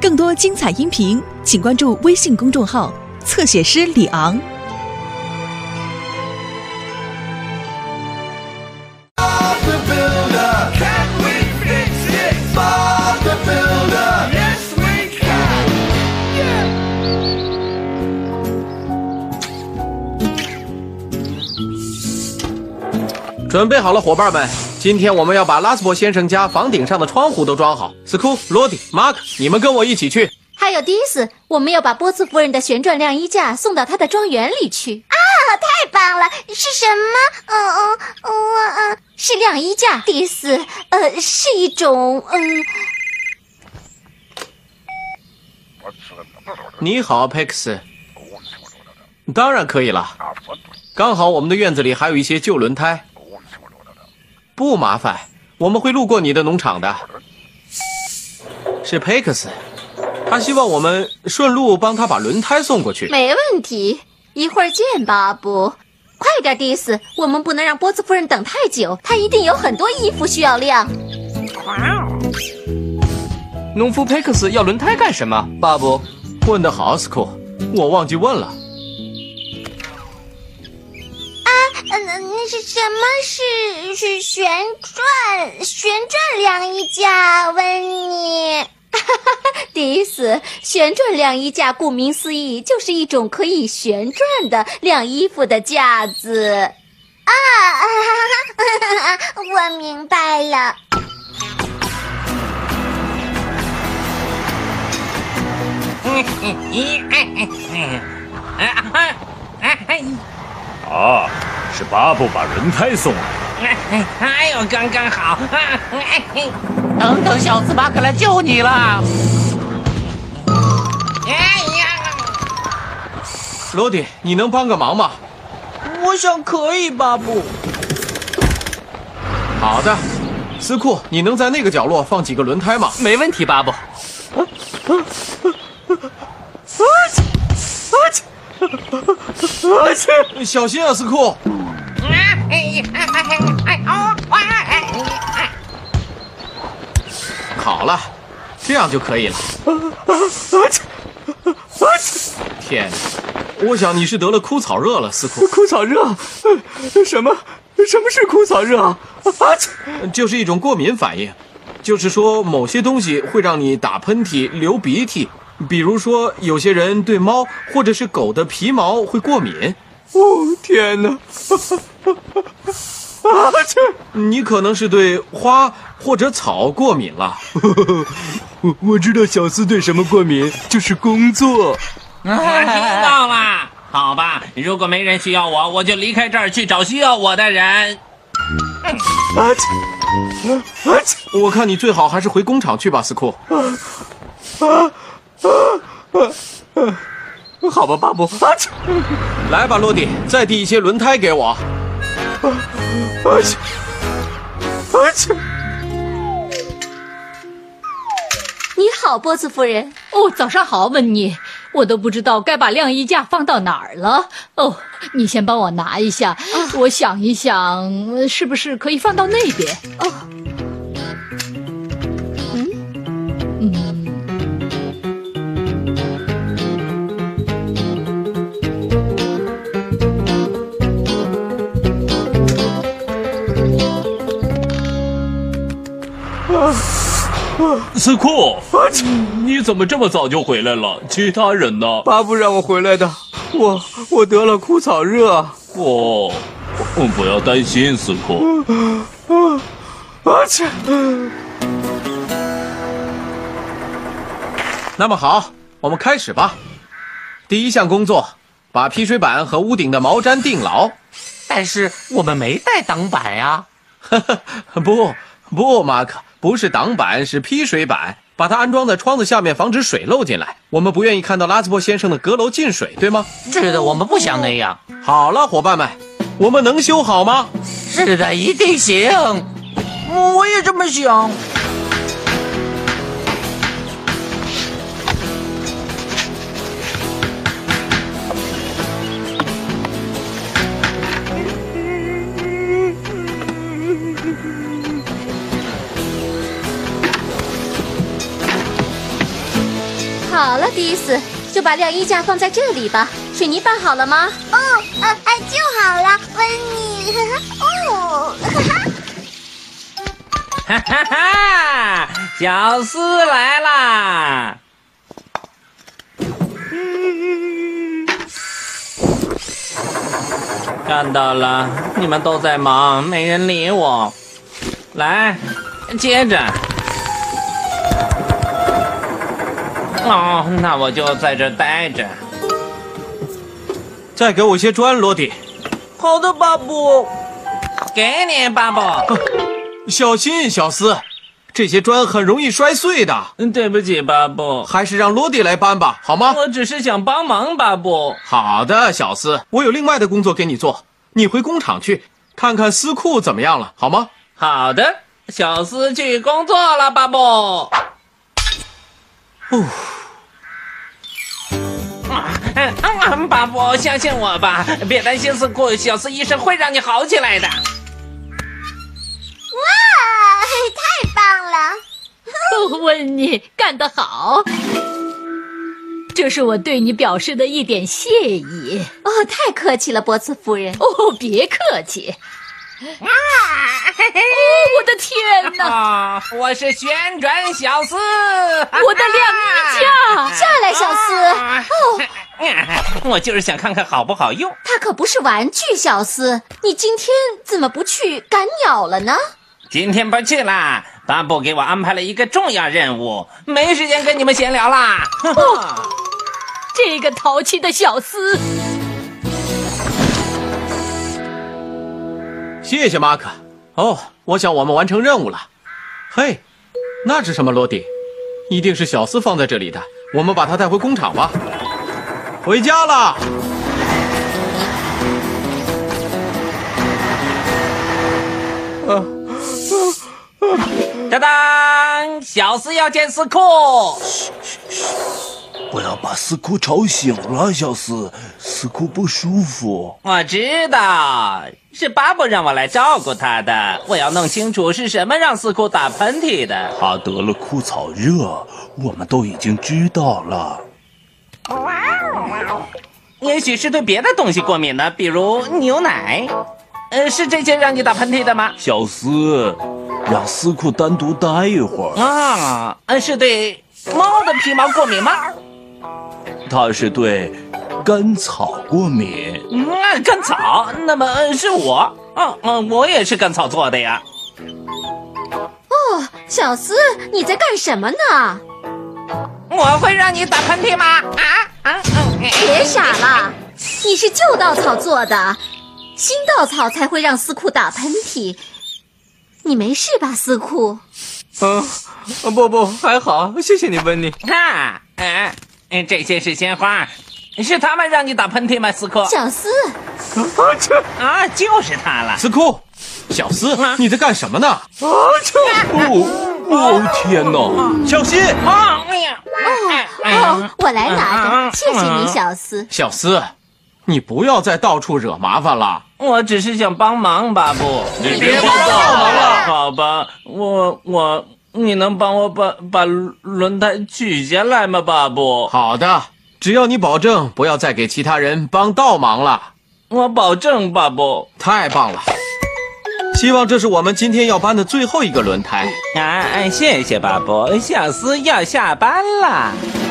更多精彩音频请关注微信公众号，侧写师李昂。准备好了，伙伴们。今天我们要把拉斯伯先生家房顶上的窗户都装好。斯库、罗迪、马克，你们跟我一起去。还有迪斯，我们要把波兹夫人的旋转晾衣架送到她的庄园里去。啊，太棒了！是什么？嗯嗯嗯嗯，是晾衣架，迪斯，呃，是一种，嗯，你好，佩克斯。当然可以了，刚好我们的院子里还有一些旧轮胎。不麻烦，我们会路过你的农场的。是佩克斯，他希望我们顺路帮他把轮胎送过去。没问题。一会儿见，巴布。快点，迪斯，我们不能让波兹夫人等太久，她一定有很多衣服需要晾。农夫佩克斯要轮胎干什么？巴布，问得好，斯库，我忘记问了。么？是是旋转旋转晾衣架？温妮。迪斯，旋转晾衣架顾名思义就是一种可以旋转的晾衣服的架子。啊，我明白了。啊，是巴布把轮胎送来。哎呦，刚刚好！等等，小斯巴克来救你了！哎呀，罗迪，你能帮个忙吗？我想可以，巴布。好的，斯库，你能在那个角落放几个轮胎吗？没问题，巴布。小心啊，斯库！好了，这样就可以了。天哪，我想你是得了枯草热了，司库。枯草热？呃什么？什么是枯草热？啊！就是一种过敏反应，就是说某些东西会让你打喷嚏、流鼻涕。比如说，有些人对猫或者是狗的皮毛会过敏。哦，天哪！啊！这你可能是对花或者草过敏了。我 我知道小斯对什么过敏，就是工作。我听到了。好吧，如果没人需要我，我就离开这儿去找需要我的人。啊！啊！我看你最好还是回工厂去吧，斯库。啊啊啊！好吧，巴布。啊！来吧，罗迪，再递一些轮胎给我。啊！啊！你好，波斯夫人。哦，早上好，温妮。我都不知道该把晾衣架放到哪儿了。哦，你先帮我拿一下，我想一想，是不是可以放到那边？哦，嗯嗯，斯库，你怎么这么早就回来了？其他人呢？巴布让我回来的。我我得了枯草热。哦，不要担心，斯库。啊！啊！切！那么好，我们开始吧。第一项工作，把劈水板和屋顶的毛毡定牢。但是我们没带挡板呀。不不，马克，不是挡板，是劈水板。把它安装在窗子下面，防止水漏进来。我们不愿意看到拉斯伯先生的阁楼进水，对吗？是的，我们不想那样。好了，伙伴们，我们能修好吗？是的，一定行。我也这么想。了，迪斯，就把晾衣架放在这里吧。水泥拌好了吗？哦，呃，哎，就好了，温妮。哦，哈哈。哈哈哈！小斯来啦！看到了，你们都在忙，没人理我。来，接着。哦，那我就在这待着。再给我些砖，罗迪。好的，巴布。给你，巴布。小心，小斯，这些砖很容易摔碎的。对不起，巴布。还是让罗迪来搬吧，好吗？我只是想帮忙，巴布。好的，小斯，我有另外的工作给你做。你回工厂去看看丝库怎么样了，好吗？好的，小斯去工作了，巴布。哦。啊，巴布，相信我吧，别担心丝库，小斯医生会让你好起来的。哇，太棒了！哦，温妮，干得好！这是我对你表示的一点谢意。哦，太客气了，波茨夫人。哦，别客气。啊！哦，我的天哪！我是旋转小斯，我的晾衣架，下来，小斯。哦，我就是想看看好不好用。它可不是玩具，小斯。你今天怎么不去赶鸟了呢？今天不去啦，巴布给我安排了一个重要任务，没时间跟你们闲聊啦。哦，这个淘气的小斯。谢谢马克。哦，我想我们完成任务了。嘿，那是什么，罗迪？一定是小斯放在这里的。我们把它带回工厂吧。回家了。当当，小斯要见斯库。嘘嘘嘘，不要把斯库吵醒了，小斯，斯库不舒服。我知道，是巴布让我来照顾他的。我要弄清楚是什么让斯库打喷嚏的。他得了枯草热，我们都已经知道了。也许是对别的东西过敏呢，比如牛奶。呃，是这些让你打喷嚏的吗？小斯，让斯库单独待一会儿。啊，是对猫的皮毛过敏吗？他是对甘草过敏。嗯，甘草？那么是我。嗯嗯，我也是甘草做的呀。哦，小斯，你在干什么呢？我会让你打喷嚏吗？啊啊！别傻了，你是旧稻草做的。新稻草才会让司库打喷嚏，你没事吧，司库？嗯，不不，还好，谢谢你，温妮。哈，嗯，这些是鲜花，是他们让你打喷嚏吗，司库？小斯，啊，就是他了，司库，小斯，你在干什么呢？啊，哦哦，天哪！小心！啊，哎呀，哦哦，我来拿着，谢谢你，小斯。小斯。你不要再到处惹麻烦了。我只是想帮忙，巴布。你别帮忙了，好吧？我我，你能帮我把把轮胎取下来吗，巴布？好的，只要你保证不要再给其他人帮倒忙了。我保证，巴布。太棒了！希望这是我们今天要搬的最后一个轮胎。啊，谢谢巴布。小斯要下班了。